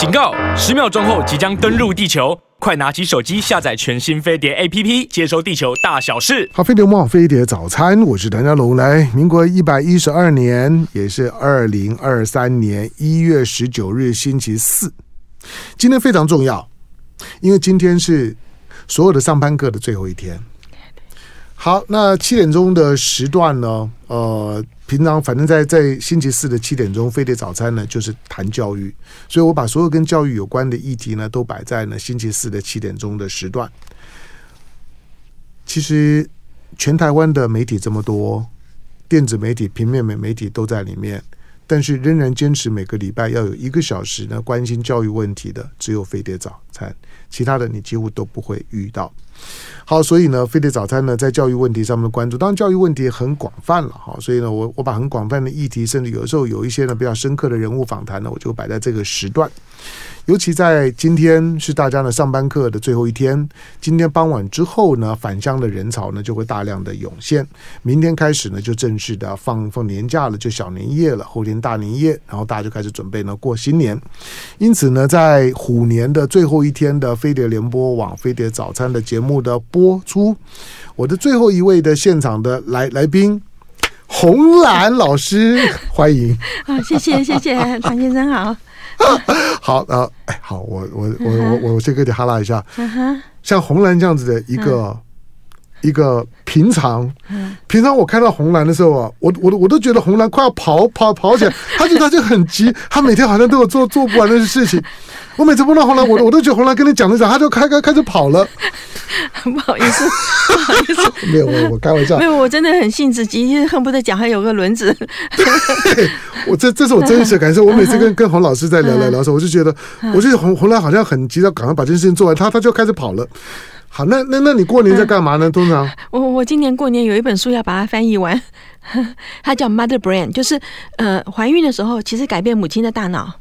警告！十秒钟后即将登陆地球，快拿起手机下载全新飞碟 APP，接收地球大小事。好，飞碟网飞碟早餐，我是谭家龙。来，民国一百一十二年，也是二零二三年一月十九日，星期四。今天非常重要，因为今天是所有的上班课的最后一天。好，那七点钟的时段呢？呃，平常反正在在星期四的七点钟，飞碟早餐呢就是谈教育，所以我把所有跟教育有关的议题呢都摆在呢星期四的七点钟的时段。其实全台湾的媒体这么多，电子媒体、平面媒媒体都在里面，但是仍然坚持每个礼拜要有一个小时呢关心教育问题的，只有飞碟早餐，其他的你几乎都不会遇到。好，所以呢，飞碟早餐呢，在教育问题上面的关注，当然教育问题很广泛了哈。所以呢，我我把很广泛的议题，甚至有的时候有一些呢比较深刻的人物访谈呢，我就摆在这个时段。尤其在今天是大家呢上班课的最后一天，今天傍晚之后呢，返乡的人潮呢就会大量的涌现。明天开始呢，就正式的放放年假了，就小年夜了，后天大年夜，然后大家就开始准备呢过新年。因此呢，在虎年的最后一天的飞碟联播网飞碟早餐的节目的播出，我的最后一位的现场的来来宾，红兰老师，欢迎。好，谢谢谢谢，唐先生好。好啊，哎，好，我我我我我先跟你哈拉一下。像红蓝这样子的一个一个平常，平常我看到红蓝的时候啊，我我我都觉得红蓝快要跑跑跑起来，他就他就很急，他每天好像都有做做不完的事情。我每次碰到红蓝，我都我都觉得红蓝跟你讲的时候，他就开开开始跑了。不好意思，不好意思，没有我我开玩笑，没有我真的很性子急，恨不得脚还有个轮子。对我这这是我真实的感受。我每次跟跟洪老师在聊聊聊的时候，我就觉得，我觉得红红蓝好像很急，要赶快把这件事情做完，他他就开始跑了。好，那那那你过年在干嘛呢？通常？我我今年过年有一本书要把它翻译完，它叫《Mother Brain》，就是呃怀孕的时候其实改变母亲的大脑。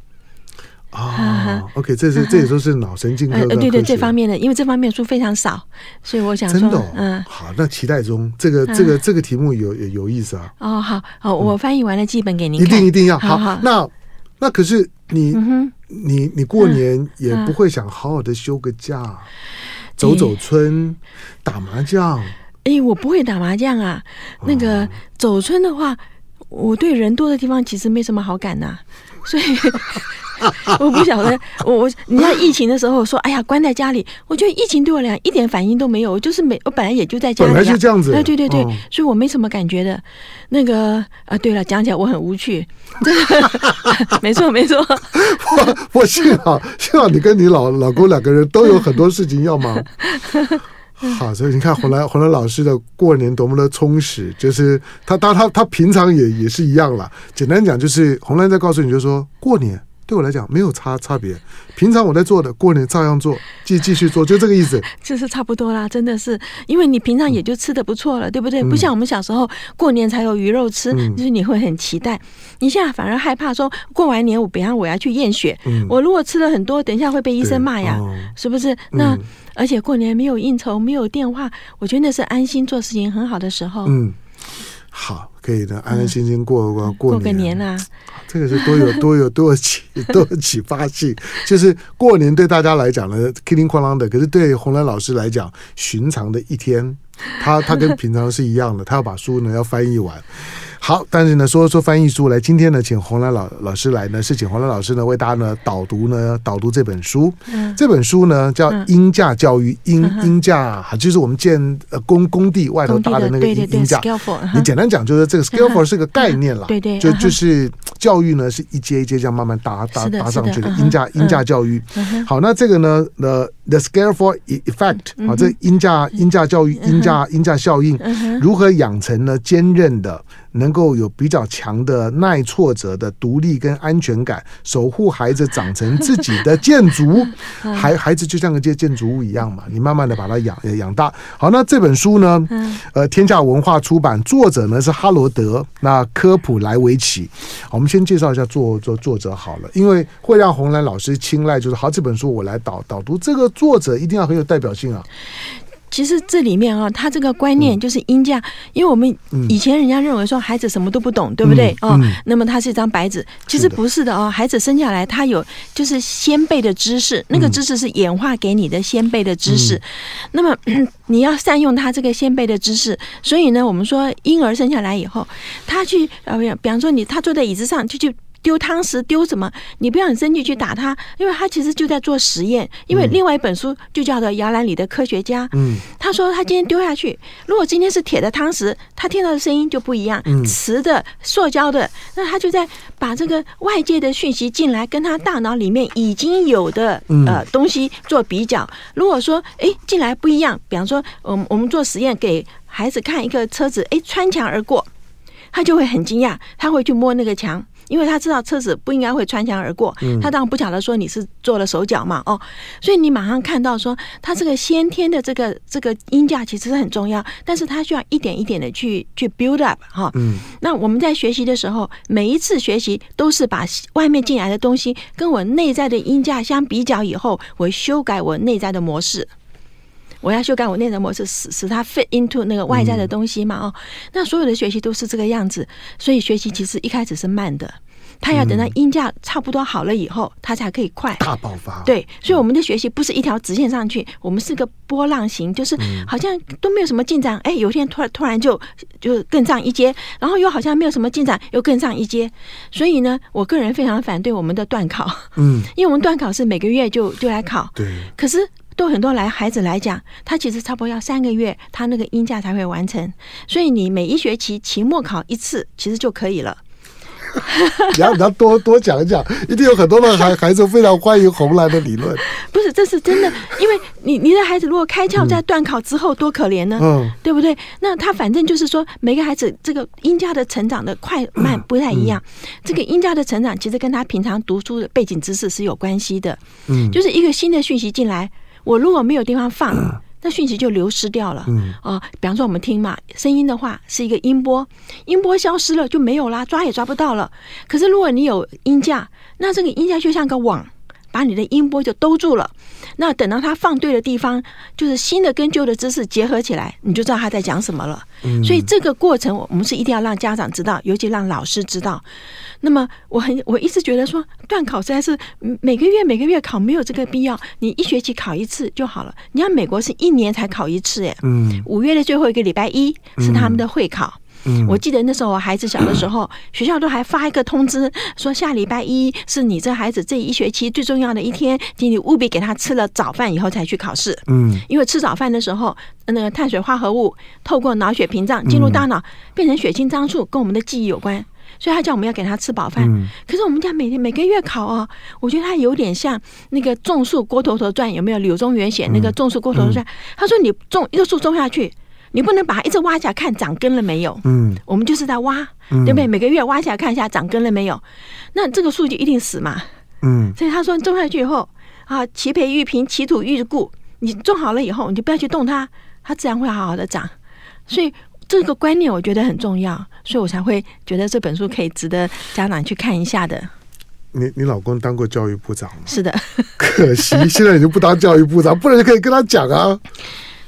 啊、oh，OK，这是这也都是脑神经科，对对，这方面的，因为这方面书非常少，所以我想说，真的、哦，嗯，好，那期待中，这个这个这个题目有有有意思啊。哦，好，好，我翻译完了基本给您、嗯，一定一定要。好。好，那那可是你、嗯、你你过年也不会想好好的休个假，嗯、走走村，打麻将？哎，我不会打麻将啊。那个走村的话，我对人多的地方其实没什么好感呐、啊，所以。我不晓得，我我你看疫情的时候说，哎呀，关在家里，我觉得疫情对我俩一点反应都没有，我就是没，我本来也就在家里，本来就这样子，对对对，所以我没什么感觉的。那个啊，对了，讲起来我很无趣，没 错没错。我我幸好幸好你跟你老老公两个人都有很多事情要忙。好，所以你看洪兰洪兰老师的过年多么的充实，就是他当他他平常也也是一样了。简单讲就是红兰在告诉你，就是说过年。对我来讲没有差差别，平常我在做的，过年照样做，继继续做，就这个意思。就是差不多啦，真的是，因为你平常也就吃的不错了，嗯、对不对？不像我们小时候过年才有鱼肉吃，嗯、就是你会很期待。你现在反而害怕说，过完年我比方我要去验血，嗯、我如果吃了很多，等一下会被医生骂呀，哦、是不是？那、嗯、而且过年没有应酬，没有电话，我觉得那是安心做事情很好的时候。嗯，好。可以的，安安心心过过过过个年啊！这个是多有 多有多启多有启发性，就是过年对大家来讲呢，叮叮哐啷的，可是对洪兰老师来讲，寻常的一天，他他跟平常是一样的，他要把书呢要翻译完。好，但是呢，说说翻译书来，今天呢，请洪兰老老师来呢，是请洪兰老师呢为大家呢导读呢导读这本书。嗯、这本书呢叫《鹰架教育》，鹰鹰架就是我们建呃工工地外头搭的那个鹰鹰架。你简单讲就是这个 scaffold 是个概念了，对对，就就是教育呢是一阶一阶这样慢慢搭搭搭上去的鹰架鹰架教育。好，那这个呢，the the scaffold effect 啊，这鹰架鹰架教育鹰架鹰架效应如何养成呢？坚韧的。能够有比较强的耐挫折的独立跟安全感，守护孩子长成自己的建筑，孩孩子就像个建建筑物一样嘛，你慢慢的把它养养大。好，那这本书呢，呃，天下文化出版，作者呢是哈罗德，那科普莱维奇。我们先介绍一下作作作者好了，因为会让红兰老师青睐，就是好，这本书我来导导读，这个作者一定要很有代表性啊。其实这里面啊，他这个观念就是鹰架，因为我们以前人家认为说孩子什么都不懂，对不对？哦，那么他是一张白纸，其实不是的哦。孩子生下来他有就是先辈的知识，那个知识是演化给你的先辈的知识，那么 你要善用他这个先辈的知识。所以呢，我们说婴儿生下来以后，他去呃，比方说你他坐在椅子上就去。丢汤匙丢什么？你不要很生气去打他，因为他其实就在做实验。因为另外一本书就叫做《摇篮里的科学家》。嗯，他说他今天丢下去，如果今天是铁的汤匙，他听到的声音就不一样。嗯，瓷的、塑胶的，那他就在把这个外界的讯息进来，跟他大脑里面已经有的呃东西做比较。如果说哎进来不一样，比方说我们我们做实验给孩子看一个车子，哎穿墙而过，他就会很惊讶，他会去摸那个墙。因为他知道车子不应该会穿墙而过，他当然不晓得说你是做了手脚嘛，哦，所以你马上看到说他这个先天的这个这个音架其实是很重要，但是他需要一点一点的去去 build up 哈，嗯，那我们在学习的时候，每一次学习都是把外面进来的东西跟我内在的音架相比较以后，我修改我内在的模式。我要修改我内在模式，使使它 fit into 那个外在的东西嘛？哦，那所有的学习都是这个样子，所以学习其实一开始是慢的，它要等到音架差不多好了以后，它才可以快大爆发。对，所以我们的学习不是一条直线上去，我们是个波浪形，就是好像都没有什么进展，哎，有一天突然突然就就更上一阶，然后又好像没有什么进展，又更上一阶。所以呢，我个人非常反对我们的断考，嗯，因为我们断考是每个月就就来考，对，可是。对很多来孩子来讲，他其实差不多要三个月，他那个音架才会完成。所以你每一学期期末考一次，其实就可以了。你要你要多多讲一讲，一定有很多的孩孩子非常欢迎红兰的理论。不是，这是真的，因为你你的孩子如果开窍在断考之后，多可怜呢？嗯，对不对？那他反正就是说，每个孩子这个音架的成长的快慢不太一样。这个音架的成长其实跟他平常读书的背景知识是有关系的。嗯，就是一个新的讯息进来。我如果没有地方放，那讯息就流失掉了。嗯啊，比方说我们听嘛，声音的话是一个音波，音波消失了就没有啦，抓也抓不到了。可是如果你有音架，那这个音架就像个网，把你的音波就兜住了。那等到它放对的地方，就是新的跟旧的知识结合起来，你就知道他在讲什么了。所以这个过程，我们是一定要让家长知道，尤其让老师知道。那么我很我一直觉得说，段考实在是每个月每个月考没有这个必要，你一学期考一次就好了。你看美国是一年才考一次，哎，嗯，五月的最后一个礼拜一是他们的会考。嗯，我记得那时候我孩子小的时候，学校都还发一个通知，说下礼拜一是你这孩子这一学期最重要的一天，请你务必给他吃了早饭以后才去考试。嗯，因为吃早饭的时候，那个碳水化合物透过脑血屏障进入大脑，变成血清张素，跟我们的记忆有关。所以他叫我们要给他吃饱饭，嗯、可是我们家每天每个月考哦，我觉得他有点像那个种树郭头头传，有没有柳宗元写那个种树郭头头传？嗯嗯、他说你种一个树种下去，你不能把它一直挖起来看长根了没有？嗯，我们就是在挖，对不对？每个月挖下来看一下长根了没有，那这个树就一定死嘛。嗯，所以他说种下去以后啊，其培育平，其土育固，你种好了以后，你就不要去动它，它自然会好好的长。所以。这个观念我觉得很重要，所以我才会觉得这本书可以值得家长去看一下的。你你老公当过教育部长吗？是的，可惜现在已经不当教育部长，不然就可以跟他讲啊。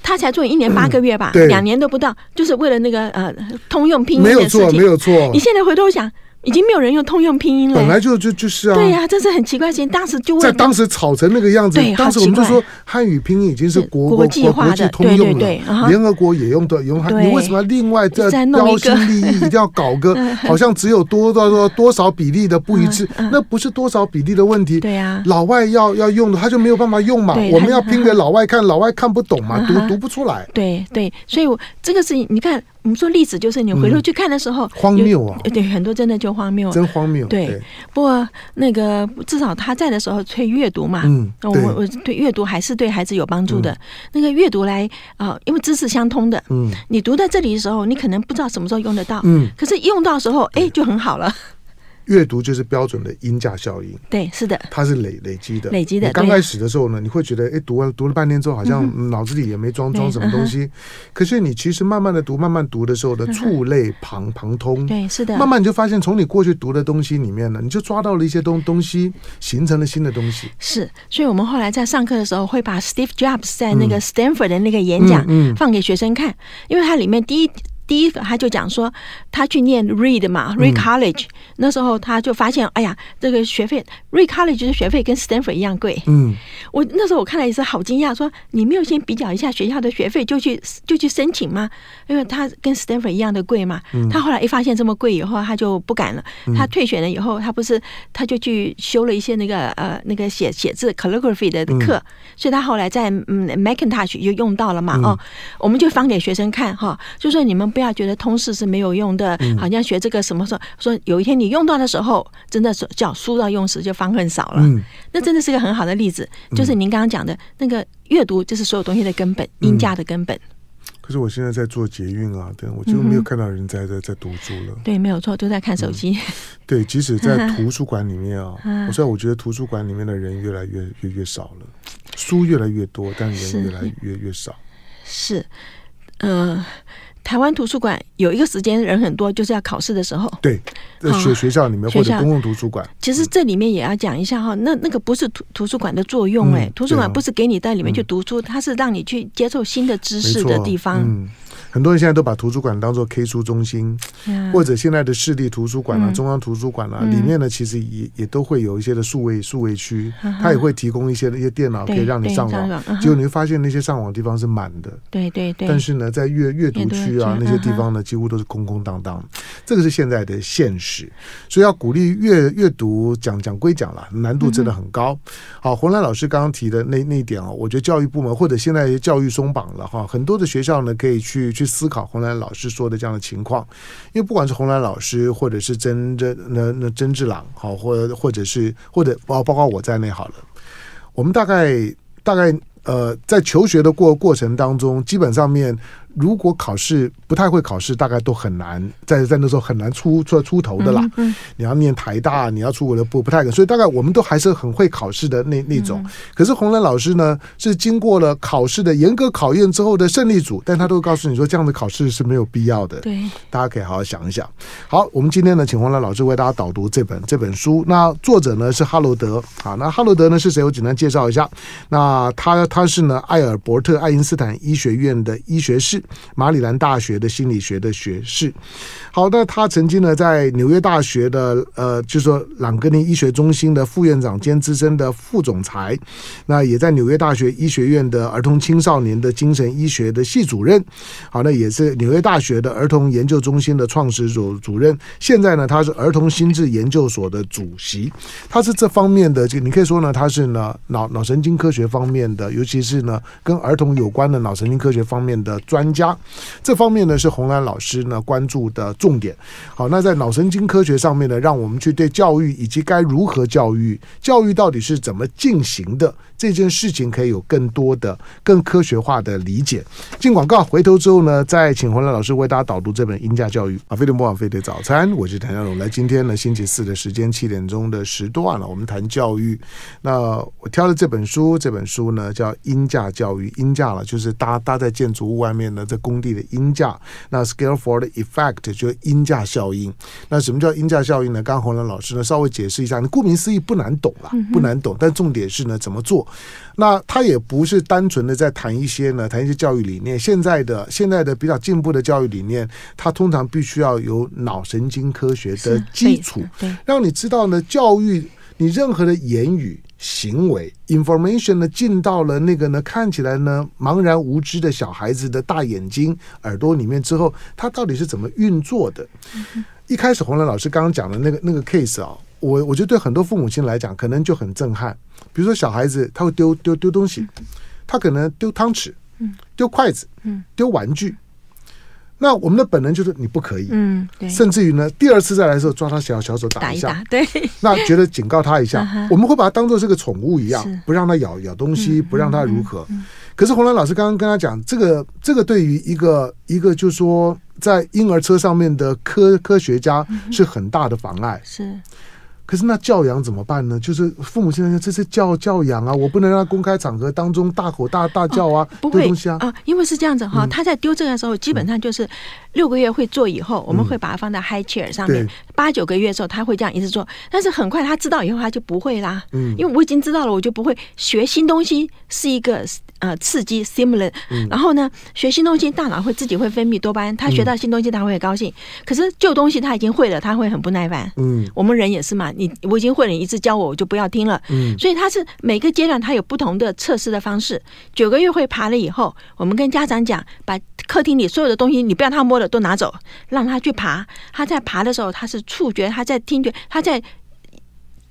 他才做一年八个月吧，嗯、两年都不到，就是为了那个呃通用拼音的事情。没有错，没有错。你现在回头想。已经没有人用通用拼音了，本来就就就是啊，对呀、啊，这是很奇怪的事情。当时就在当时吵成那个样子，对当时我们就说汉语拼音已经是国国际化的通用了，对对对，联合国也用的，用它，你为什么要另外再标新立异，一定要搞个 好像只有多多多多少比例的不一致？那不是多少比例的问题，对呀，老外要要用的，他就没有办法用嘛。我们要拼给老外看，老外看不懂嘛，读读不出来。对对，所以我这个事情，你看。我们说历史就是你回头去看的时候，荒谬啊！对，很多真的就荒谬，真荒谬。对，不过那个至少他在的时候催阅读嘛，嗯，我我对阅读还是对孩子有帮助的。那个阅读来啊，因为知识相通的，嗯，你读在这里的时候，你可能不知道什么时候用得到，嗯，可是用到时候，哎，就很好了。阅读就是标准的音价效应，对，是的，它是累累积的，累积的。你刚开始的时候呢，你会觉得，哎，读完读了半天之后，好像脑子里也没装装什么东西。可是你其实慢慢的读，慢慢读的时候的触类旁旁通，对，是的。慢慢你就发现，从你过去读的东西里面呢，你就抓到了一些东东西，形成了新的东西。是，所以我们后来在上课的时候，会把 Steve Jobs 在那个 Stanford 的那个演讲放给学生看，因为它里面第一。第一个，他就讲说，他去念 Reed 嘛，Reed College，嗯。那时候他就发现，哎呀，这个学费，Reed College 的学费跟 Stanford 一样贵。嗯，我那时候我看了也是好惊讶，说你没有先比较一下学校的学费就去就去申请吗？因为他跟 Stanford 一样的贵嘛。嗯。他后来一发现这么贵以后，他就不敢了。他退选了以后，他不是他就去修了一些那个呃那个写写字 calligraphy 的课，嗯，所以他后来在嗯 Macintosh 就用到了嘛。哦，我们就放给学生看哈，就说你们不。不要觉得通识是没有用的，好像学这个什么时候说有一天你用到的时候，真的是叫书到用时就方恨少了。那真的是个很好的例子，就是您刚刚讲的那个阅读，就是所有东西的根本，音价的根本。可是我现在在做捷运啊，对，我就没有看到人在在在读书了。对，没有错，都在看手机。对，即使在图书馆里面 啊，我虽然我觉得图书馆里面的人越来越越越少了，书越来越多，但人越来越越少。是，呃。台湾图书馆有一个时间人很多，就是要考试的时候。对，在学学校里面或者公共图书馆。其实这里面也要讲一下哈，那那个不是图图书馆的作用哎，图书馆不是给你在里面去读书，它是让你去接受新的知识的地方。很多人现在都把图书馆当做 K 书中心，或者现在的市立图书馆啊、中央图书馆啊，里面呢其实也也都会有一些的数位数位区，它也会提供一些一些电脑可以让你上网。结果你会发现那些上网的地方是满的，对对对。但是呢，在阅阅读区啊那些地方呢，几乎都是空空荡荡。这个是现在的现实，所以要鼓励阅阅读，讲讲归讲了，难度真的很高。好，洪兰老师刚刚提的那那一点啊，我觉得教育部门或者现在教育松绑了哈，很多的学校呢可以去。去去思考红兰老师说的这样的情况，因为不管是红兰老师，或者是曾曾那那曾志朗，好，或或者是或者包包括我在内好了，我们大概大概呃，在求学的过过程当中，基本上面。如果考试不太会考试，大概都很难在在那时候很难出出出头的啦。嗯你要念台大，你要出国的不不太可能，所以大概我们都还是很会考试的那那种。可是洪兰老师呢，是经过了考试的严格考验之后的胜利组，但他都会告诉你说，这样的考试是没有必要的。对，大家可以好好想一想。好，我们今天呢，请洪兰老师为大家导读这本这本书。那作者呢是哈罗德。啊，那哈罗德呢是谁？我简单介绍一下。那他他是呢艾尔伯特爱因斯坦医学院的医学士。马里兰大学的心理学的学士，好的，他曾经呢在纽约大学的呃，就是说朗格尼医学中心的副院长兼资深的副总裁，那也在纽约大学医学院的儿童青少年的精神医学的系主任，好，那也是纽约大学的儿童研究中心的创始主主任，现在呢他是儿童心智研究所的主席，他是这方面的，就你可以说呢他是呢脑脑神经科学方面的，尤其是呢跟儿童有关的脑神经科学方面的专家。这方面呢是洪兰老师呢关注的重点。好，那在脑神经科学上面呢，让我们去对教育以及该如何教育、教育到底是怎么进行的这件事情，可以有更多的、更科学化的理解。进广告，回头之后呢，再请洪兰老师为大家导读这本《英价教育》。啊，飞碟魔网飞碟早餐，我是谭家龙。来，今天呢星期四的时间七点钟的时段了，我们谈教育。那我挑了这本书，这本书呢叫《英价教育》，英价了就是搭搭在建筑物外面呢，这工地的英价，那 scaffold effect 就是鹰架效应。那什么叫英价效应呢？刚刚洪兰老师呢稍微解释一下，你顾名思义不难懂了，不难懂。但重点是呢，怎么做？那他也不是单纯的在谈一些呢，谈一些教育理念。现在的现在的比较进步的教育理念，它通常必须要有脑神经科学的基础，让你知道呢，教育你任何的言语。行为 information 呢进到了那个呢看起来呢茫然无知的小孩子的大眼睛耳朵里面之后，它到底是怎么运作的？嗯、一开始洪兰老师刚刚讲的那个那个 case 啊，我我觉得对很多父母亲来讲可能就很震撼。比如说小孩子他会丢丢丢东西，他可能丢汤匙，丢筷子，丢玩具。那我们的本能就是你不可以，嗯，对，甚至于呢，第二次再来的时候抓他小小手打一下，打一打，对，那觉得警告他一下，我们会把它当做是个宠物一样，不让他咬咬东西，不让他如何。可是红兰老师刚刚跟他讲，这个这个对于一个一个就是说在婴儿车上面的科科学家是很大的妨碍。是。可是那教养怎么办呢？就是父母现在说这是教教养啊，我不能让他公开场合当中大吼大大叫啊，哦、不会东西啊。啊，因为是这样子哈，他在丢这个的时候，基本上就是六个月会做以后，我们会把它放在 high chair 上面，八九个月的时候他会这样一直做，但是很快他知道以后他就不会啦，嗯，因为我已经知道了，我就不会学新东西是一个呃刺激 stimulant，然后呢学新东西大脑会自己会分泌多巴胺，他学到新东西他会很高兴，可是旧东西他已经会了，他会很不耐烦，嗯，我们人也是嘛。你我已经会了，你一直教我，我就不要听了。嗯，所以他是每个阶段他有不同的测试的方式。九个月会爬了以后，我们跟家长讲，把客厅里所有的东西你不要他摸的都拿走，让他去爬。他在爬的时候，他是触觉，他在听觉，他在。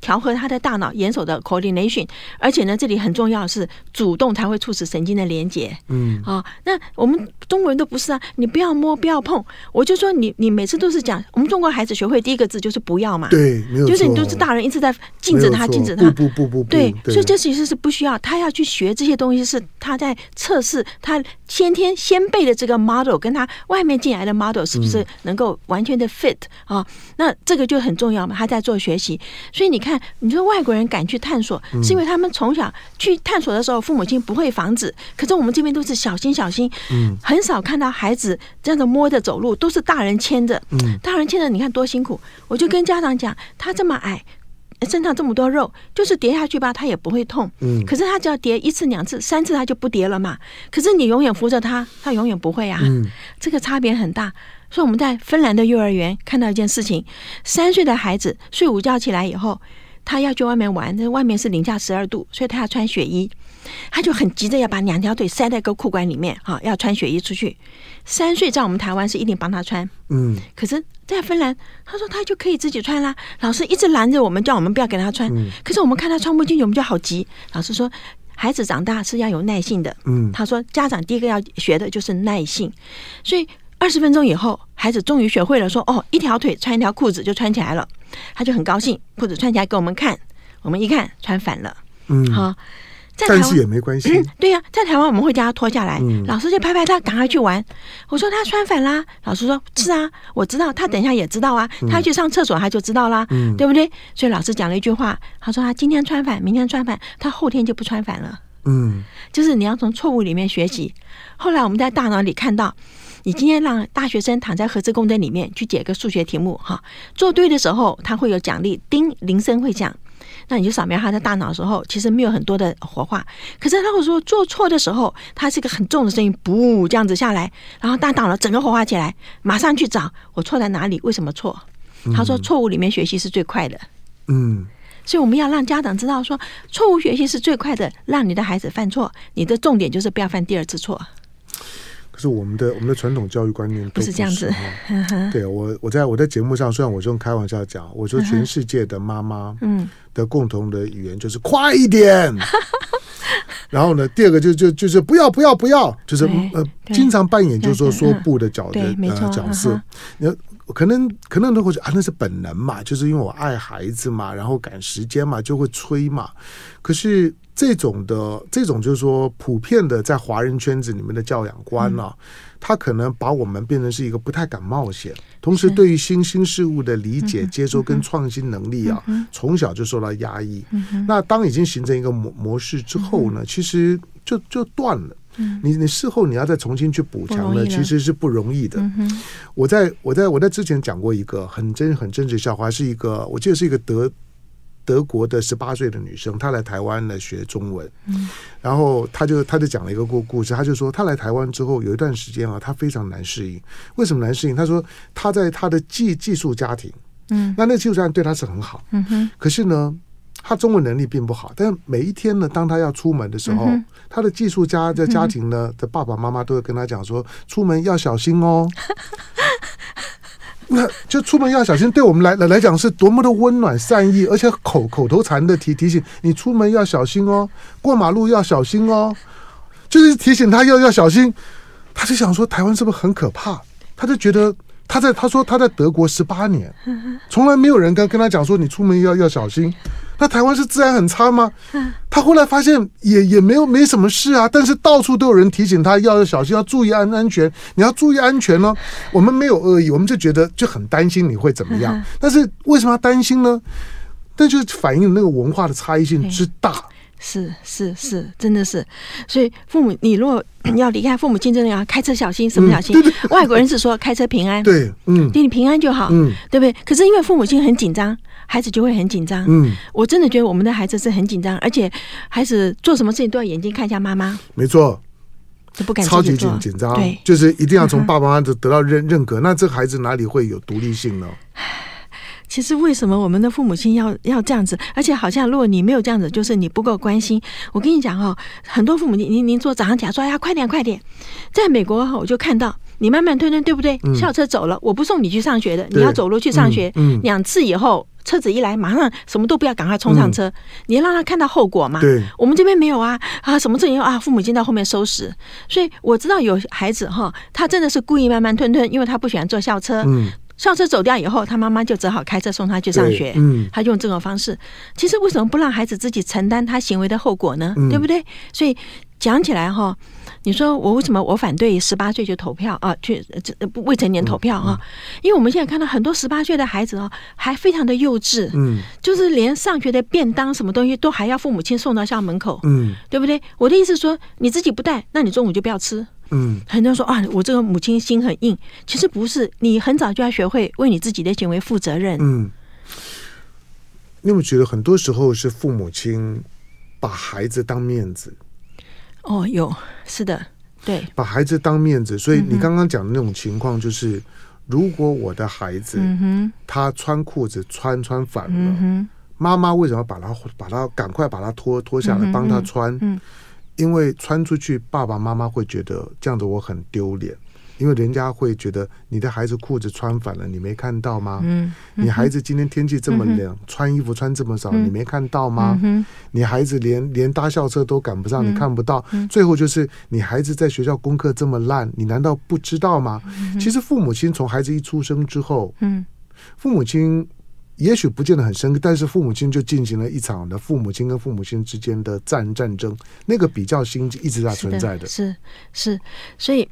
调和他的大脑眼手的 coordination，而且呢，这里很重要的是主动才会促使神经的连接。嗯，啊，那我们中国人都不是啊，你不要摸，不要碰。我就说你，你每次都是讲，我们中国孩子学会第一个字就是不要嘛。对，没有。就是你都是大人一直在禁止他，禁止他。不不不不不。对，所以这其实是不需要，他要去学这些东西，是他在测试他先天先辈的这个 model 跟他外面进来的 model 是不是能够完全的 fit 啊？那这个就很重要嘛，他在做学习，所以你看。看，你说外国人敢去探索，是因为他们从小去探索的时候，父母亲不会防止。可是我们这边都是小心小心，嗯，很少看到孩子这样子摸着走路，都是大人牵着，嗯，大人牵着，你看多辛苦。我就跟家长讲，他这么矮，身上这么多肉，就是跌下去吧，它也不会痛，嗯。可是它只要跌一次、两次、三次，它就不跌了嘛。可是你永远扶着它，它永远不会啊，嗯，这个差别很大。所以我们在芬兰的幼儿园看到一件事情：三岁的孩子睡午觉起来以后，他要去外面玩，那外面是零下十二度，所以他要穿雪衣，他就很急着要把两条腿塞在一个裤管里面，哈，要穿雪衣出去。三岁在我们台湾是一定帮他穿，嗯，可是，在芬兰，他说他就可以自己穿啦。老师一直拦着我们，叫我们不要给他穿，可是我们看他穿不进去，我们就好急。老师说，孩子长大是要有耐性的，嗯，他说家长第一个要学的就是耐性，所以。二十分钟以后，孩子终于学会了说：“哦，一条腿穿一条裤子就穿起来了。”他就很高兴，裤子穿起来给我们看。我们一看，穿反了。嗯，好，在台湾但是也没关系。嗯、对呀、啊，在台湾我们会叫他脱下来，嗯、老师就拍拍他，赶快去玩。我说他穿反啦，老师说：“是啊，我知道。”他等一下也知道啊，他去上厕所他就知道啦，嗯、对不对？所以老师讲了一句话，他说：“他今天穿反，明天穿反，他后天就不穿反了。”嗯，就是你要从错误里面学习。后来我们在大脑里看到。你今天让大学生躺在核磁共振里面去解个数学题目，哈，做对的时候他会有奖励，叮铃声会响，那你就扫描他的大脑的时候，其实没有很多的活化。可是他会说做错的时候，它是一个很重的声音，不这样子下来，然后大脑整个活化起来，马上去找我错在哪里，为什么错？他说错误里面学习是最快的，嗯，所以我们要让家长知道说，错误学习是最快的，让你的孩子犯错，你的重点就是不要犯第二次错。是我们的我们的传统教育观念都不是，不是这样子。对我我在我在节目上，虽然我是用开玩笑讲，我说全世界的妈妈嗯的共同的语言就是快一点。然后呢，第二个就就就是不要不要不要，就是呃经常扮演就是说说不的角的呃角色。那可能可能都会觉得啊，那是本能嘛，就是因为我爱孩子嘛，然后赶时间嘛，就会催嘛。可是。这种的这种就是说，普遍的在华人圈子里面的教养观呢、啊，他可能把我们变成是一个不太敢冒险，同时对于新兴事物的理解、接收跟创新能力啊，从小就受到压抑。那当已经形成一个模模式之后呢，其实就就断了。你你事后你要再重新去补强呢，其实是不容易的。我在我在我在之前讲过一个很真很真实笑话，是一个我记得是一个德。德国的十八岁的女生，她来台湾来学中文，嗯，然后她就她就讲了一个故故事，她就说她来台湾之后有一段时间啊，她非常难适应。为什么难适应？她说她在她的寄寄宿家庭，嗯，那那个寄宿家庭对她是很好，嗯哼，可是呢，她中文能力并不好。但是每一天呢，当她要出门的时候，她的寄宿家的家庭呢的爸爸妈妈都会跟她讲说，出门要小心哦。那就出门要小心，对我们来来来讲是多么的温暖善意，而且口口头禅的提提醒你出门要小心哦，过马路要小心哦，就是提醒他要要小心。他就想说台湾是不是很可怕？他就觉得他在他说他在德国十八年，从来没有人跟跟他讲说你出门要要小心。那台湾是治安很差吗？他后来发现也也没有没什么事啊，但是到处都有人提醒他要小心，要注意安安全，你要注意安全哦。我们没有恶意，我们就觉得就很担心你会怎么样。但是为什么要担心呢？那就是反映那个文化的差异性之大。是是是，真的是。所以父母，你如果要离开父母亲，真的要开车小心，什么小心？嗯、对对外国人是说开车平安，对，嗯，对你平安就好，嗯，对不对？可是因为父母亲很紧张，孩子就会很紧张。嗯，我真的觉得我们的孩子是很紧张，而且孩子做什么事情都要眼睛看一下妈妈。没错，就不敢超级紧紧张，对，就是一定要从爸爸妈妈得到认认可。那这个孩子哪里会有独立性呢？其实为什么我们的父母亲要要这样子？而且好像如果你没有这样子，就是你不够关心。我跟你讲哦，很多父母，您您您做早上起来说，哎呀，快点快点。在美国我就看到你慢慢吞吞，对不对？校车走了，我不送你去上学的，你要走路去上学。两次以后，车子一来，马上什么都不要，赶快冲上车。你要让他看到后果嘛。对，我们这边没有啊啊，什么事情啊？父母亲在后面收拾。所以我知道有孩子哈，他真的是故意慢慢吞吞，因为他不喜欢坐校车。嗯。校车走掉以后，他妈妈就只好开车送他去上学。嗯，他用这种方式。其实为什么不让孩子自己承担他行为的后果呢？嗯、对不对？所以讲起来哈，你说我为什么我反对十八岁就投票啊？去这未成年投票啊？嗯嗯、因为我们现在看到很多十八岁的孩子啊，还非常的幼稚。嗯，就是连上学的便当什么东西都还要父母亲送到校门口。嗯，对不对？我的意思说，你自己不带，那你中午就不要吃。嗯，很多人说啊，我这个母亲心很硬，其实不是，你很早就要学会为你自己的行为负责任。嗯，你有没有觉得很多时候是父母亲把孩子当面子？哦，有，是的，对，把孩子当面子。所以你刚刚讲的那种情况，就是、嗯、如果我的孩子，嗯哼，他穿裤子穿穿反了，嗯，妈妈为什么把他把他赶快把他脱脱下来帮他穿？因为穿出去，爸爸妈妈会觉得这样子我很丢脸，因为人家会觉得你的孩子裤子穿反了，你没看到吗？嗯，嗯，你孩子今天天气这么冷，嗯、穿衣服穿这么少，嗯、你没看到吗？嗯、你孩子连连搭校车都赶不上，嗯、你看不到。嗯、最后就是你孩子在学校功课这么烂，你难道不知道吗？嗯、其实父母亲从孩子一出生之后，嗯，父母亲。也许不见得很深刻，但是父母亲就进行了一场的父母亲跟父母亲之间的战战争，那个比较心一直在存在的。是是，所以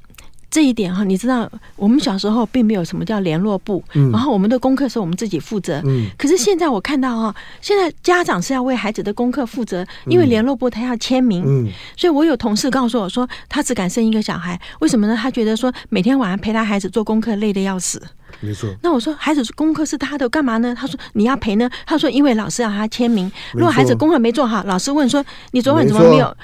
这一点哈，你知道，我们小时候并没有什么叫联络部，嗯、然后我们的功课是我们自己负责。嗯。可是现在我看到哈，现在家长是要为孩子的功课负责，因为联络部他要签名。嗯。所以我有同事告诉我说，他只敢生一个小孩，为什么呢？他觉得说每天晚上陪他孩子做功课累得要死。没错，那我说孩子功课是他的，干嘛呢？他说你要陪呢。他说因为老师要他签名，如果孩子功课没做好，老师问说你昨晚怎么没有？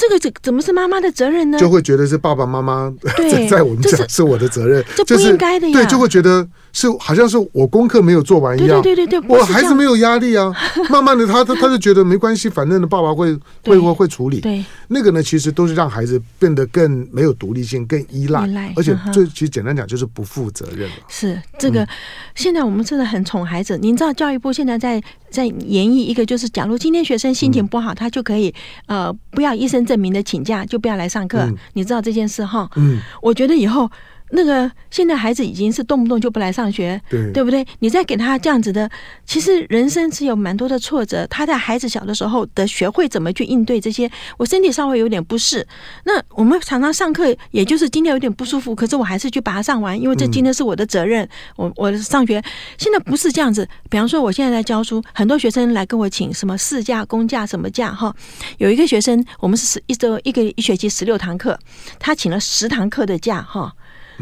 这个怎怎么是妈妈的责任呢？就会觉得是爸爸妈妈 在在我们讲是我的责任，这不应该的呀。对，就会觉得是好像是我功课没有做完一样。对对对对，我孩子没有压力啊。慢慢的，他他他就觉得没关系，反正的爸爸会会会会处理。对，那个呢，其实都是让孩子变得更没有独立性，更依赖，而且最其实简单讲就是不负责任了。是这个，现在我们真的很宠孩子。您知道教育部现在在在演绎一个，就是假如今天学生心情不好，他就可以呃不要医生证明的请假，就不要来上课。嗯、你知道这件事哈？嗯，我觉得以后。那个现在孩子已经是动不动就不来上学，对，对不对？你再给他这样子的，其实人生是有蛮多的挫折。他在孩子小的时候得学会怎么去应对这些。我身体稍微有点不适，那我们常常上课，也就是今天有点不舒服，可是我还是去把它上完，因为这今天是我的责任。我我上学现在不是这样子。比方说，我现在在教书，很多学生来跟我请什么事假、公假什么假哈。有一个学生，我们是十一周一个一学期十六堂课，他请了十堂课的假哈。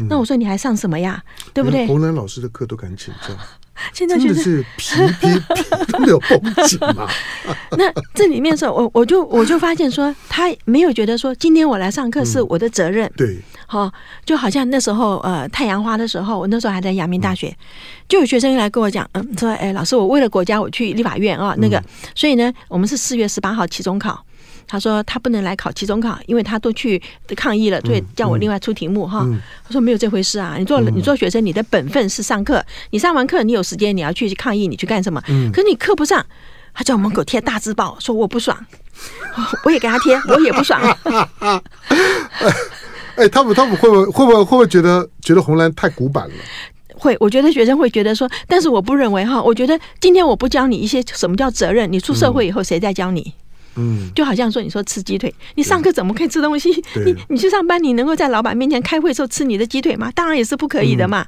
那我说你还上什么呀？对不对？洪兰老师的课都敢请假，现在真的是皮皮皮都没有绷紧嘛。那这里面说，我我就我就发现说，他没有觉得说今天我来上课是我的责任。对，好，就好像那时候呃太阳花的时候，我那时候还在阳明大学，就有学生来跟我讲，嗯，说哎老师，我为了国家我去立法院啊，那个，所以呢，我们是四月十八号期中考。他说他不能来考期中考，因为他都去抗议了，所以叫我另外出题目哈。他说没有这回事啊，你做你做学生，你的本分是上课，你上完课你有时间你要去抗议，你去干什么？可是你课不上，他叫我门口贴大字报，说我不爽，我也给他贴，我也不爽。哎，他们他们会不会会不会会不会觉得觉得红蓝太古板了？会，我觉得学生会觉得说，但是我不认为哈，我觉得今天我不教你一些什么叫责任，你出社会以后谁在教你？嗯嗯，就好像说，你说吃鸡腿，你上课怎么可以吃东西？你你去上班，你能够在老板面前开会的时候吃你的鸡腿吗？当然也是不可以的嘛。嗯、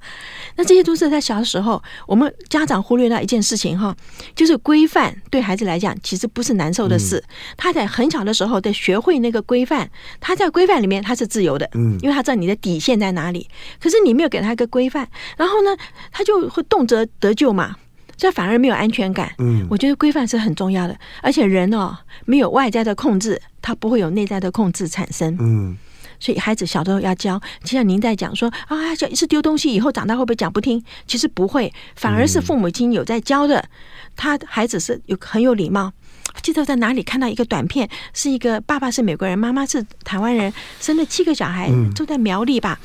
那这些都是在小的时候，我们家长忽略到一件事情哈，就是规范对孩子来讲其实不是难受的事。嗯、他在很小的时候得学会那个规范，他在规范里面他是自由的，嗯，因为他知道你的底线在哪里。可是你没有给他一个规范，然后呢，他就会动辄得咎嘛。这反而没有安全感。嗯，我觉得规范是很重要的，而且人哦，没有外在的控制，他不会有内在的控制产生。嗯，所以孩子小的时候要教，就像您在讲说啊，小一次丢东西以后长大会不会讲不听？其实不会，反而是父母亲有在教的。他孩子是有很有礼貌。记得在哪里看到一个短片，是一个爸爸是美国人，妈妈是台湾人，生了七个小孩，住在苗栗吧。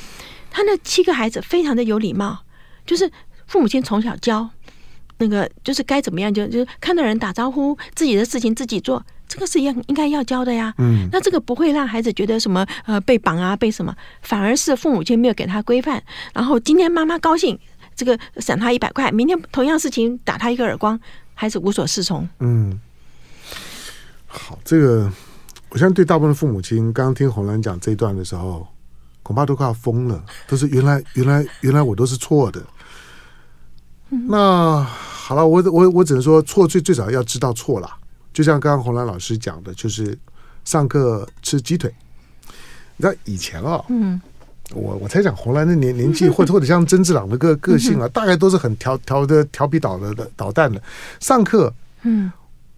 他那七个孩子非常的有礼貌，就是父母亲从小教。那个就是该怎么样就就看到人打招呼，自己的事情自己做，这个是应应该要教的呀。嗯，那这个不会让孩子觉得什么呃被绑啊被什么，反而是父母亲没有给他规范。然后今天妈妈高兴，这个赏他一百块，明天同样事情打他一个耳光，孩子无所适从。嗯，好，这个我相信对大部分父母亲，刚刚听红兰讲这一段的时候，恐怕都快要疯了，都是原来原来原来我都是错的。那好了，我我我只能说错，最最少要知道错了。就像刚刚红兰老师讲的，就是上课吃鸡腿。你知道以前啊，嗯，我我才讲红兰的年年纪，或者或者像曾志朗的个个性啊，大概都是很调调的调皮捣的捣蛋的。上课，嗯。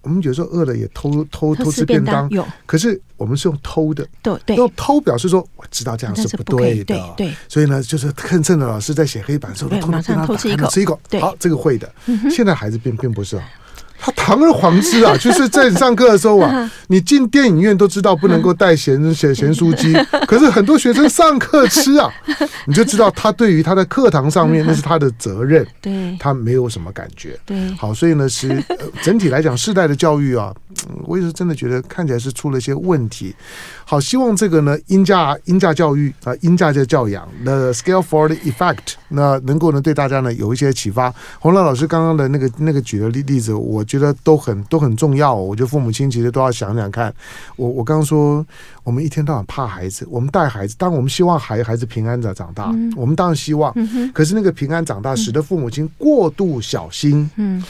我们有时候饿了也偷偷偷吃便当，有。可是我们是用偷的，对对，用偷表示说我知道这样是不对的，对。所以呢，就是趁着老师在写黑板的时候，偷偷偷吃一口，吃一口。好，这个会的。现在孩子并并不是啊。他堂而皇之啊，就是在你上课的时候啊，你进电影院都知道不能够带咸咸咸酥鸡，可是很多学生上课吃啊，你就知道他对于他在课堂上面那是他的责任，对，他没有什么感觉，对，好，所以呢是整体来讲世代的教育啊，我也是真的觉得看起来是出了一些问题。好，希望这个呢因价因价教育啊因价的教养，The scale for the effect，那能够呢对大家呢有一些启发。洪亮老师刚刚的那个那个举的例例子，我。觉得都很都很重要，我觉得父母亲其实都要想想看。我我刚刚说，我们一天到晚怕孩子，我们带孩子，当我们希望孩孩子平安的长大，嗯、我们当然希望。嗯、可是那个平安长大，使得父母亲过度小心，嗯，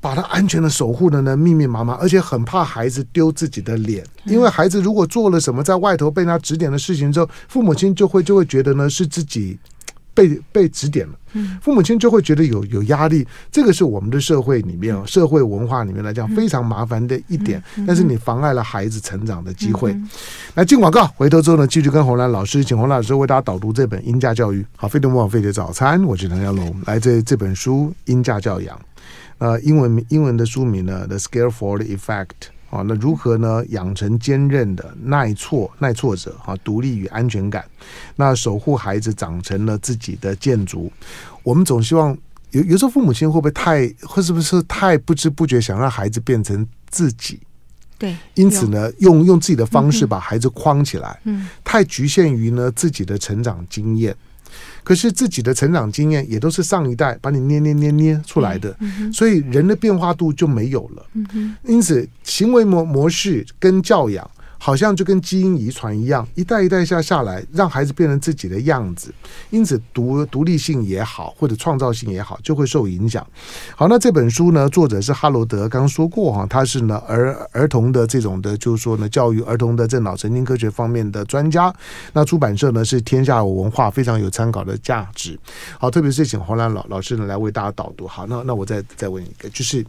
把他安全的守护的呢密密麻麻，而且很怕孩子丢自己的脸，因为孩子如果做了什么在外头被他指点的事情之后，父母亲就会就会觉得呢是自己。被被指点了，父母亲就会觉得有有压力，这个是我们的社会里面社会文化里面来讲非常麻烦的一点，但是你妨碍了孩子成长的机会。来进广告，回头之后呢，继续跟洪兰老师，请洪兰老师为大家导读这本《英价教育》。好，飞碟魔网飞碟早餐，我是唐湘龙，来自这本书《英价教养》，呃，英文英文的书名呢，《The Scaffold Effect》。啊，那如何呢？养成坚韧的耐挫耐挫折啊，独立与安全感，那守护孩子长成了自己的建筑。我们总希望有有时候父母亲会不会太，会是不是太不知不觉想让孩子变成自己？对，因此呢，用用自己的方式把孩子框起来，嗯，太局限于呢自己的成长经验。可是自己的成长经验也都是上一代把你捏捏捏捏出来的，所以人的变化度就没有了。因此行为模模式跟教养。好像就跟基因遗传一样，一代一代下下来，让孩子变成自己的样子，因此独独立性也好，或者创造性也好，就会受影响。好，那这本书呢，作者是哈罗德，刚刚说过哈，他是呢儿儿童的这种的，就是说呢，教育儿童的这脑神经科学方面的专家。那出版社呢是天下文化，非常有参考的价值。好，特别是请洪兰老老师呢来为大家导读。好，那那我再再问一个，就是。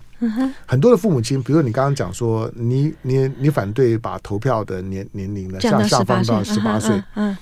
很多的父母亲，比如你刚刚讲说，你你你反对把投票的年年龄呢下下放到十八岁，嗯，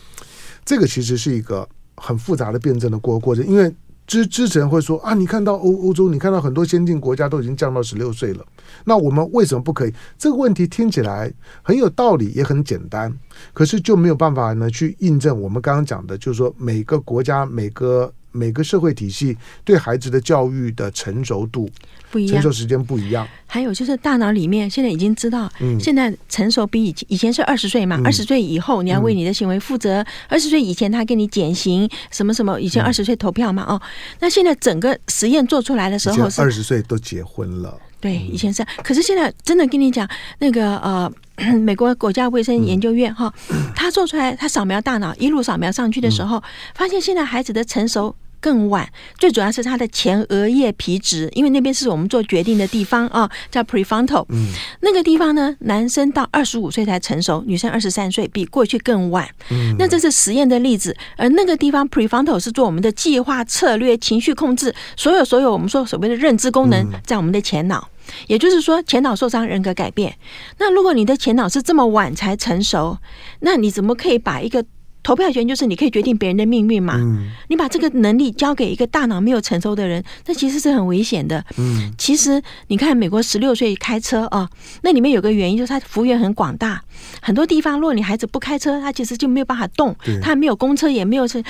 这个其实是一个很复杂的辩证的过过程，因为支支持人会说啊，你看到欧欧洲，你看到很多先进国家都已经降到十六岁了，那我们为什么不可以？这个问题听起来很有道理，也很简单，可是就没有办法呢去印证我们刚刚讲的，就是说每个国家每个。每个社会体系对孩子的教育的成熟度不一样，成熟时间不一样。还有就是大脑里面现在已经知道，嗯，现在成熟比以前以前是二十岁嘛，二十岁以后你要为你的行为负责，二十岁以前他给你减刑什么什么，以前二十岁投票嘛，哦，那现在整个实验做出来的时候是二十岁都结婚了，对，以前是，可是现在真的跟你讲那个呃。美国国家卫生研究院哈，他做出来，他扫描大脑一路扫描上去的时候，发现现在孩子的成熟更晚，最主要是他的前额叶皮质，因为那边是我们做决定的地方啊，叫 prefrontal。嗯，那个地方呢，男生到二十五岁才成熟，女生二十三岁，比过去更晚。嗯，那这是实验的例子，而那个地方 prefrontal 是做我们的计划、策略、情绪控制，所有所有我们说所谓的认知功能，在我们的前脑。也就是说，前脑受伤，人格改变。那如果你的前脑是这么晚才成熟，那你怎么可以把一个投票权，就是你可以决定别人的命运嘛？嗯，你把这个能力交给一个大脑没有成熟的人，那其实是很危险的。嗯，其实你看美国十六岁开车啊，那里面有个原因就是他幅员很广大，很多地方如果你孩子不开车，他其实就没有办法动，他没有公车也没有车。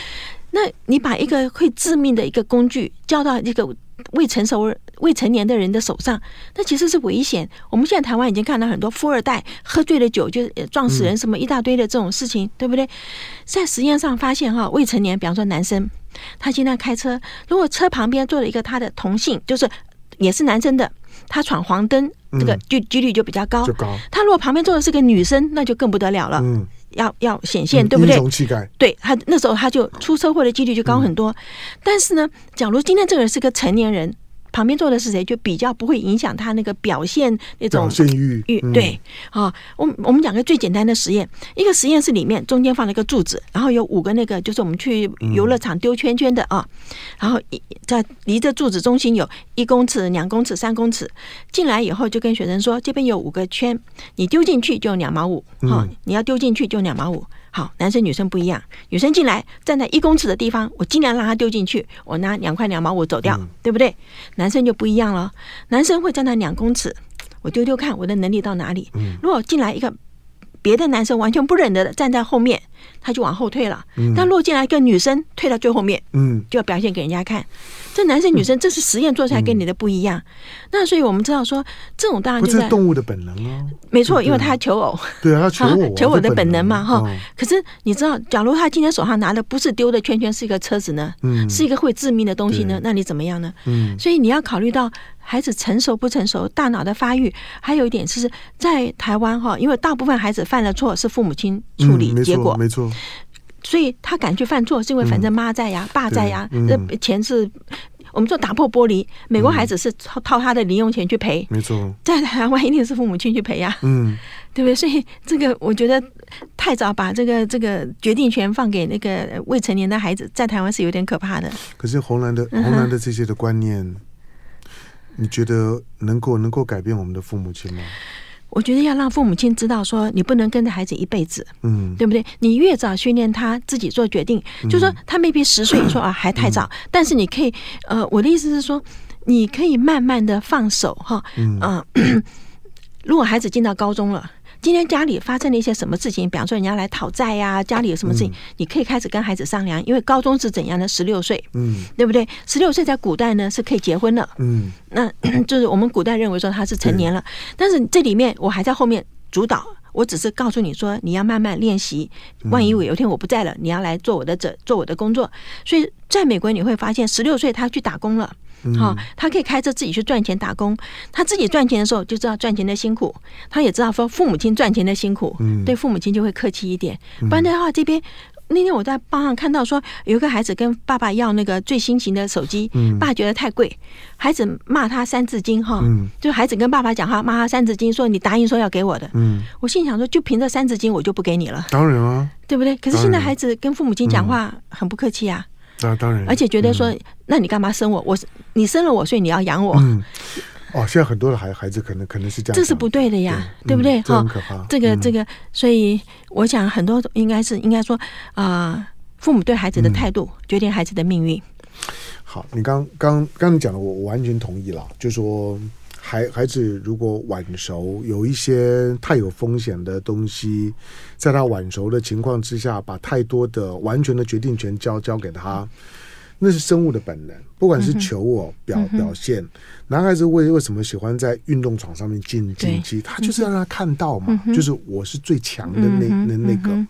那你把一个会致命的一个工具交到一个未成熟、未成年的人的手上，那其实是危险。我们现在台湾已经看到很多富二代喝醉了酒就撞死人，什么一大堆的这种事情，对不对？在实验上发现，哈，未成年，比方说男生，他现在开车，如果车旁边坐了一个他的同性，就是也是男生的，他闯黄灯，这个就几率就比较高。他如果旁边坐的是个女生，那就更不得了了。要要显现，对不对？对他那时候他就出车祸的几率就高很多。但是呢，假如今天这个人是个成年人。旁边坐的是谁，就比较不会影响他那个表现那种表现欲。欲对啊，我我们讲个最简单的实验，一个实验室里面中间放了一个柱子，然后有五个那个就是我们去游乐场丢圈圈的啊，然后在离着柱子中心有一公尺、两公尺、三公尺，进来以后就跟学生说，这边有五个圈，你丢进去就两毛五，哈，你要丢进去就两毛五。好，男生女生不一样。女生进来站在一公尺的地方，我尽量让她丢进去，我拿两块两毛五走掉，嗯、对不对？男生就不一样了，男生会站在两公尺，我丢丢看我的能力到哪里。嗯、如果进来一个别的男生完全不忍的站在后面，他就往后退了。嗯、但落进来一个女生退到最后面，嗯，就要表现给人家看。这男生女生，这是实验做出来跟你的不一样。那所以我们知道说，这种当然就是动物的本能啊。没错，因为他求偶。对啊，他求偶，求偶的本能嘛，哈。可是你知道，假如他今天手上拿的不是丢的圈圈，是一个车子呢？嗯。是一个会致命的东西呢？那你怎么样呢？嗯。所以你要考虑到孩子成熟不成熟，大脑的发育，还有一点是在台湾哈，因为大部分孩子犯了错是父母亲处理结果，没错。所以他敢去犯错，是因为反正妈在呀，爸在呀，那钱是。我们说打破玻璃，美国孩子是掏掏他的零用钱去赔，没错，在台湾一定是父母亲去赔呀，嗯，对不对？所以这个我觉得太早把这个这个决定权放给那个未成年的孩子，在台湾是有点可怕的。可是红蓝的红蓝的这些的观念，你觉得能够能够改变我们的父母亲吗？我觉得要让父母亲知道，说你不能跟着孩子一辈子，嗯，对不对？你越早训练他自己做决定，嗯、就说他 maybe 十岁，你说啊还太早，嗯、但是你可以，呃，我的意思是说，你可以慢慢的放手哈，嗯、呃，如果孩子进到高中了。今天家里发生了一些什么事情？比方说人家来讨债呀，家里有什么事情，你可以开始跟孩子商量。因为高中是怎样的？十六岁，嗯，对不对？十六岁在古代呢是可以结婚了，嗯，那 就是我们古代认为说他是成年了。但是这里面我还在后面主导，我只是告诉你说你要慢慢练习。万一我有一天我不在了，你要来做我的这做我的工作。所以在美国你会发现，十六岁他去打工了。好，他可以开车自己去赚钱打工。他自己赚钱的时候就知道赚钱的辛苦，他也知道说父母亲赚钱的辛苦，对父母亲就会客气一点。不然的话，这边那天我在报上看到说，有一个孩子跟爸爸要那个最新型的手机，爸觉得太贵，孩子骂他三字经哈，就孩子跟爸爸讲话骂他三字经，说你答应说要给我的，我心想说就凭这三字经我就不给你了，当然啊，对不对？可是现在孩子跟父母亲讲话很不客气啊。那当然，而且觉得说，那你干嘛生我？我你生了我，所以你要养我。嗯，哦，现在很多的孩孩子可能可能是这样，这是不对的呀，对不对？很可怕。这个这个，所以我想很多应该是应该说啊，父母对孩子的态度决定孩子的命运。好，你刚刚刚你讲的，我我完全同意了，就说。孩孩子如果晚熟，有一些太有风险的东西，在他晚熟的情况之下，把太多的完全的决定权交交给他，那是生物的本能，不管是求我表、嗯、表现，男孩子为为什么喜欢在运动场上面竞竞技？他就是要让他看到嘛，嗯、就是我是最强的那那那个。嗯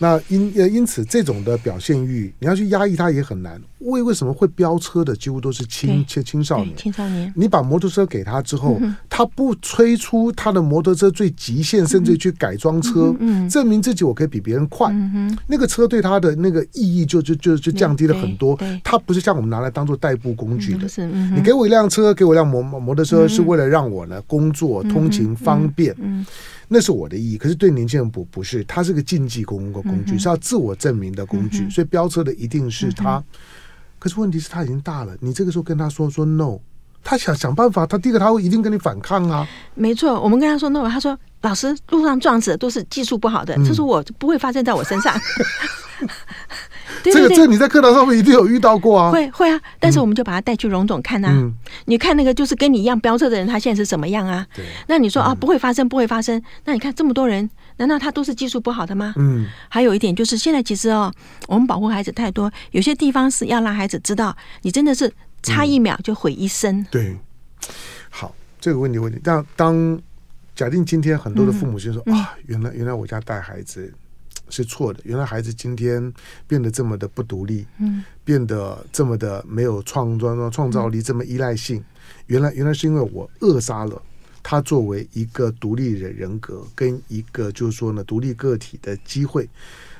那因呃因此这种的表现欲，你要去压抑他也很难。为为什么会飙车的几乎都是青青青少年？青少年，你把摩托车给他之后，嗯、他不催出他的摩托车最极限，甚至去改装车，证明自己我可以比别人快。嗯、那个车对他的那个意义就就就就降低了很多。他不是像我们拿来当做代步工具的。嗯、你给我一辆车，给我一辆摩摩托车，是为了让我呢工作通勤方便。嗯那是我的意义，可是对年轻人不不是，它是个竞技工工具，嗯、是要自我证明的工具，嗯、所以飙车的一定是他。嗯、可是问题是他已经大了，你这个时候跟他说说 no，他想想办法，他第一个他会一定跟你反抗啊。没错，我们跟他说 no，他说老师路上撞死的都是技术不好的，这是、嗯、我不会发生在我身上。对对对，这个这个你在课堂上面一定有遇到过啊，会会啊，但是我们就把他带去荣总看啊。嗯、你看那个就是跟你一样飙车的人，他现在是什么样啊？对那你说啊，不会发生，不会发生。那你看这么多人，难道他都是技术不好的吗？嗯。还有一点就是，现在其实哦，我们保护孩子太多，有些地方是要让孩子知道，你真的是差一秒就毁一生。嗯、对。好，这个问题问题，当当假定今天很多的父母就说、嗯、啊，原来原来我家带孩子。是错的。原来孩子今天变得这么的不独立，嗯，变得这么的没有创造创造力，这么依赖性。原来原来是因为我扼杀了他作为一个独立的人格跟一个就是说呢独立个体的机会。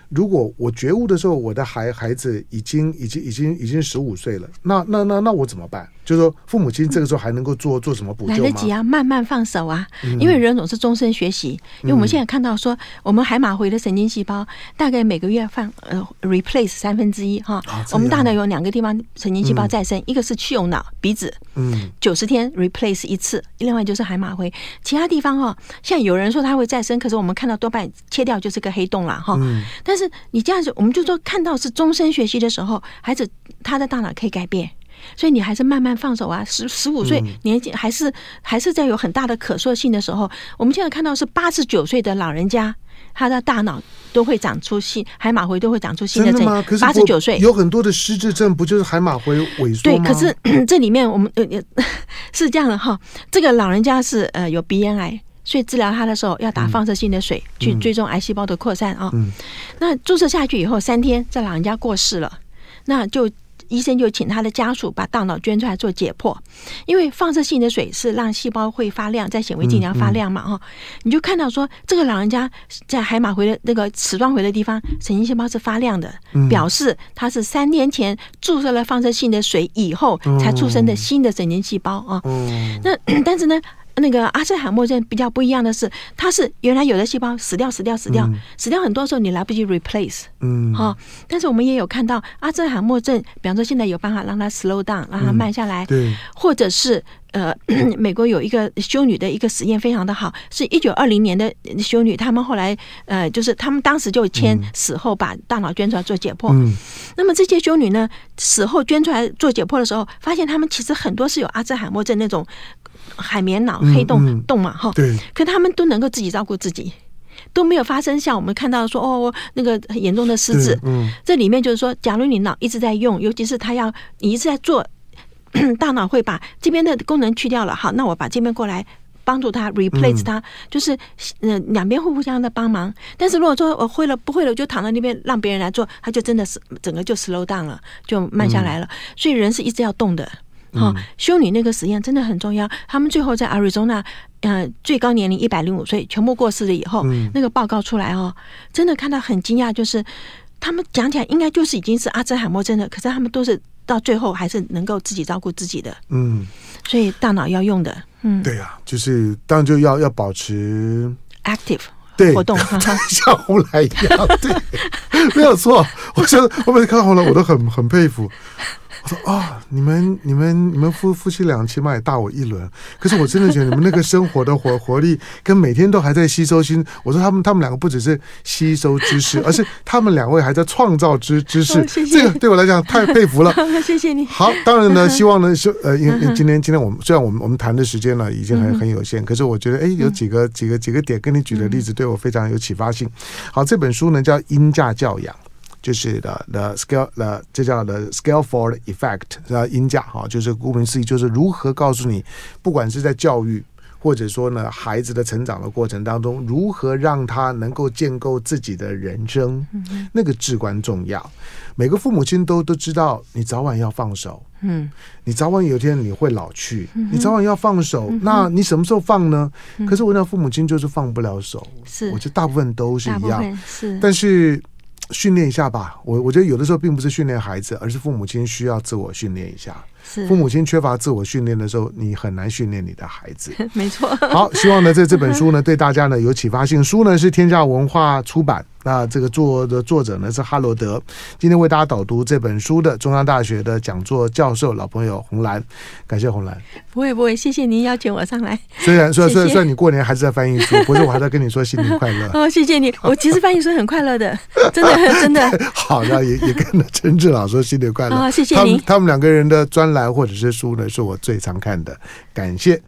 如果我觉悟的时候，我的孩孩子已经已经已经已经十五岁了，那那那那我怎么办？就是说，父母亲这个时候还能够做做什么补救吗？来得及啊，慢慢放手啊，因为人总是终身学习。因为我们现在看到说，我们海马回的神经细胞大概每个月放呃 replace 三分之一哈。我们大脑有两个地方神经细胞再生，一个是去用脑鼻子，嗯，九十天 replace 一次，另外就是海马回。其他地方哈，现在有人说它会再生，可是我们看到多半切掉就是个黑洞了哈。但是你这样子，我们就说看到是终身学习的时候，孩子他的大脑可以改变。所以你还是慢慢放手啊，十十五岁年纪还是还是在有很大的可塑性的时候，我们现在看到是八十九岁的老人家，他的大脑都会长出新海马回，都会长出新的。真的吗？可是八十九岁有很多的失智症，不就是海马回萎缩吗？对，可是这里面我们呃 是这样的哈，这个老人家是呃有鼻咽癌，所以治疗他的时候要打放射性的水去追踪癌细胞的扩散啊。那注射下去以后三天，这老人家过世了，那就。医生就请他的家属把大脑捐出来做解剖，因为放射性的水是让细胞会发亮，在显微镜里发亮嘛，哈、嗯，嗯、你就看到说这个老人家在海马回的那个齿状回的地方，神经细胞是发亮的，表示他是三年前注射了放射性的水以后才出生的新的神经细胞啊。那 但是呢？那个阿兹海默症比较不一样的是，它是原来有的细胞死掉、死掉、死掉、嗯、死掉，很多时候你来不及 replace，嗯，哈。但是我们也有看到阿兹海默症，比方说现在有办法让它 slow down，让它慢下来，嗯、对，或者是呃，美国有一个修女的一个实验非常的好，是一九二零年的修女，他们后来呃，就是他们当时就签死后把大脑捐出来做解剖，嗯，那么这些修女呢，死后捐出来做解剖的时候，发现他们其实很多是有阿兹海默症那种。海绵脑黑洞、洞嘛，哈，对，可他们都能够自己照顾自己，都没有发生像我们看到说哦，那个很严重的失智。嗯，这里面就是说，假如你脑一直在用，尤其是他要你一直在做，大脑会把这边的功能去掉了，好，那我把这边过来帮助他 replace 他，嗯、就是嗯两边会互相的帮忙。但是如果说我会了不会了，我就躺在那边让别人来做，他就真的是整个就 slow down 了，就慢下来了。嗯、所以人是一直要动的。好，修女那个实验真的很重要。他们最后在 Arizona，呃，最高年龄一百零五岁，全部过世了以后，嗯、那个报告出来哦，真的看到很惊讶，就是他们讲起来应该就是已经是阿兹海默症了，可是他们都是到最后还是能够自己照顾自己的。嗯，所以大脑要用的，嗯，对呀、啊，就是当然就要要保持 active 对活动，像红来一样，对，没有错。我觉得我每次看到红来，我都很很佩服。我说啊、哦，你们、你们、你们夫夫妻俩起码也大我一轮，可是我真的觉得你们那个生活的活活力，跟每天都还在吸收新。我说他们他们两个不只是吸收知识，而是 他们两位还在创造知知识。哦、谢谢这个对我来讲太佩服了。谢谢你。好，当然呢，希望呢，是呃，因为今天今天我们虽然我们我们谈的时间呢已经很很有限，可是我觉得哎，有几个几个几个点跟你举的例子对我非常有启发性。好，这本书呢叫《因价教养》。就是的 the scale the 这叫 the Scaling Effect 啊，鹰架哈，就是顾名思义，就是如何告诉你，不管是在教育。或者说呢，孩子的成长的过程当中，如何让他能够建构自己的人生，那个至关重要。每个父母亲都都知道，你早晚要放手，嗯，你早晚有一天你会老去，你早晚要放手，那你什么时候放呢？可是我那父母亲就是放不了手，是，我觉得大部分都是一样，是，但是。训练一下吧，我我觉得有的时候并不是训练孩子，而是父母亲需要自我训练一下。是父母亲缺乏自我训练的时候，你很难训练你的孩子。没错。好，希望呢，在这本书呢，对大家呢有启发性。书呢是天下文化出版。那这个作的作者呢是哈罗德，今天为大家导读这本书的中央大学的讲座教授老朋友红兰，感谢红兰。不会不会，谢谢您邀请我上来。虽然虽然虽然说你过年还是在翻译书，不是我还在跟你说新年快乐。哦，谢谢你，我其实翻译书很快乐的，真的 真的。好，的也也跟陈志老说新年快乐。啊，谢谢您。他他们两个人的专栏或者是书呢，是我最常看的，感谢。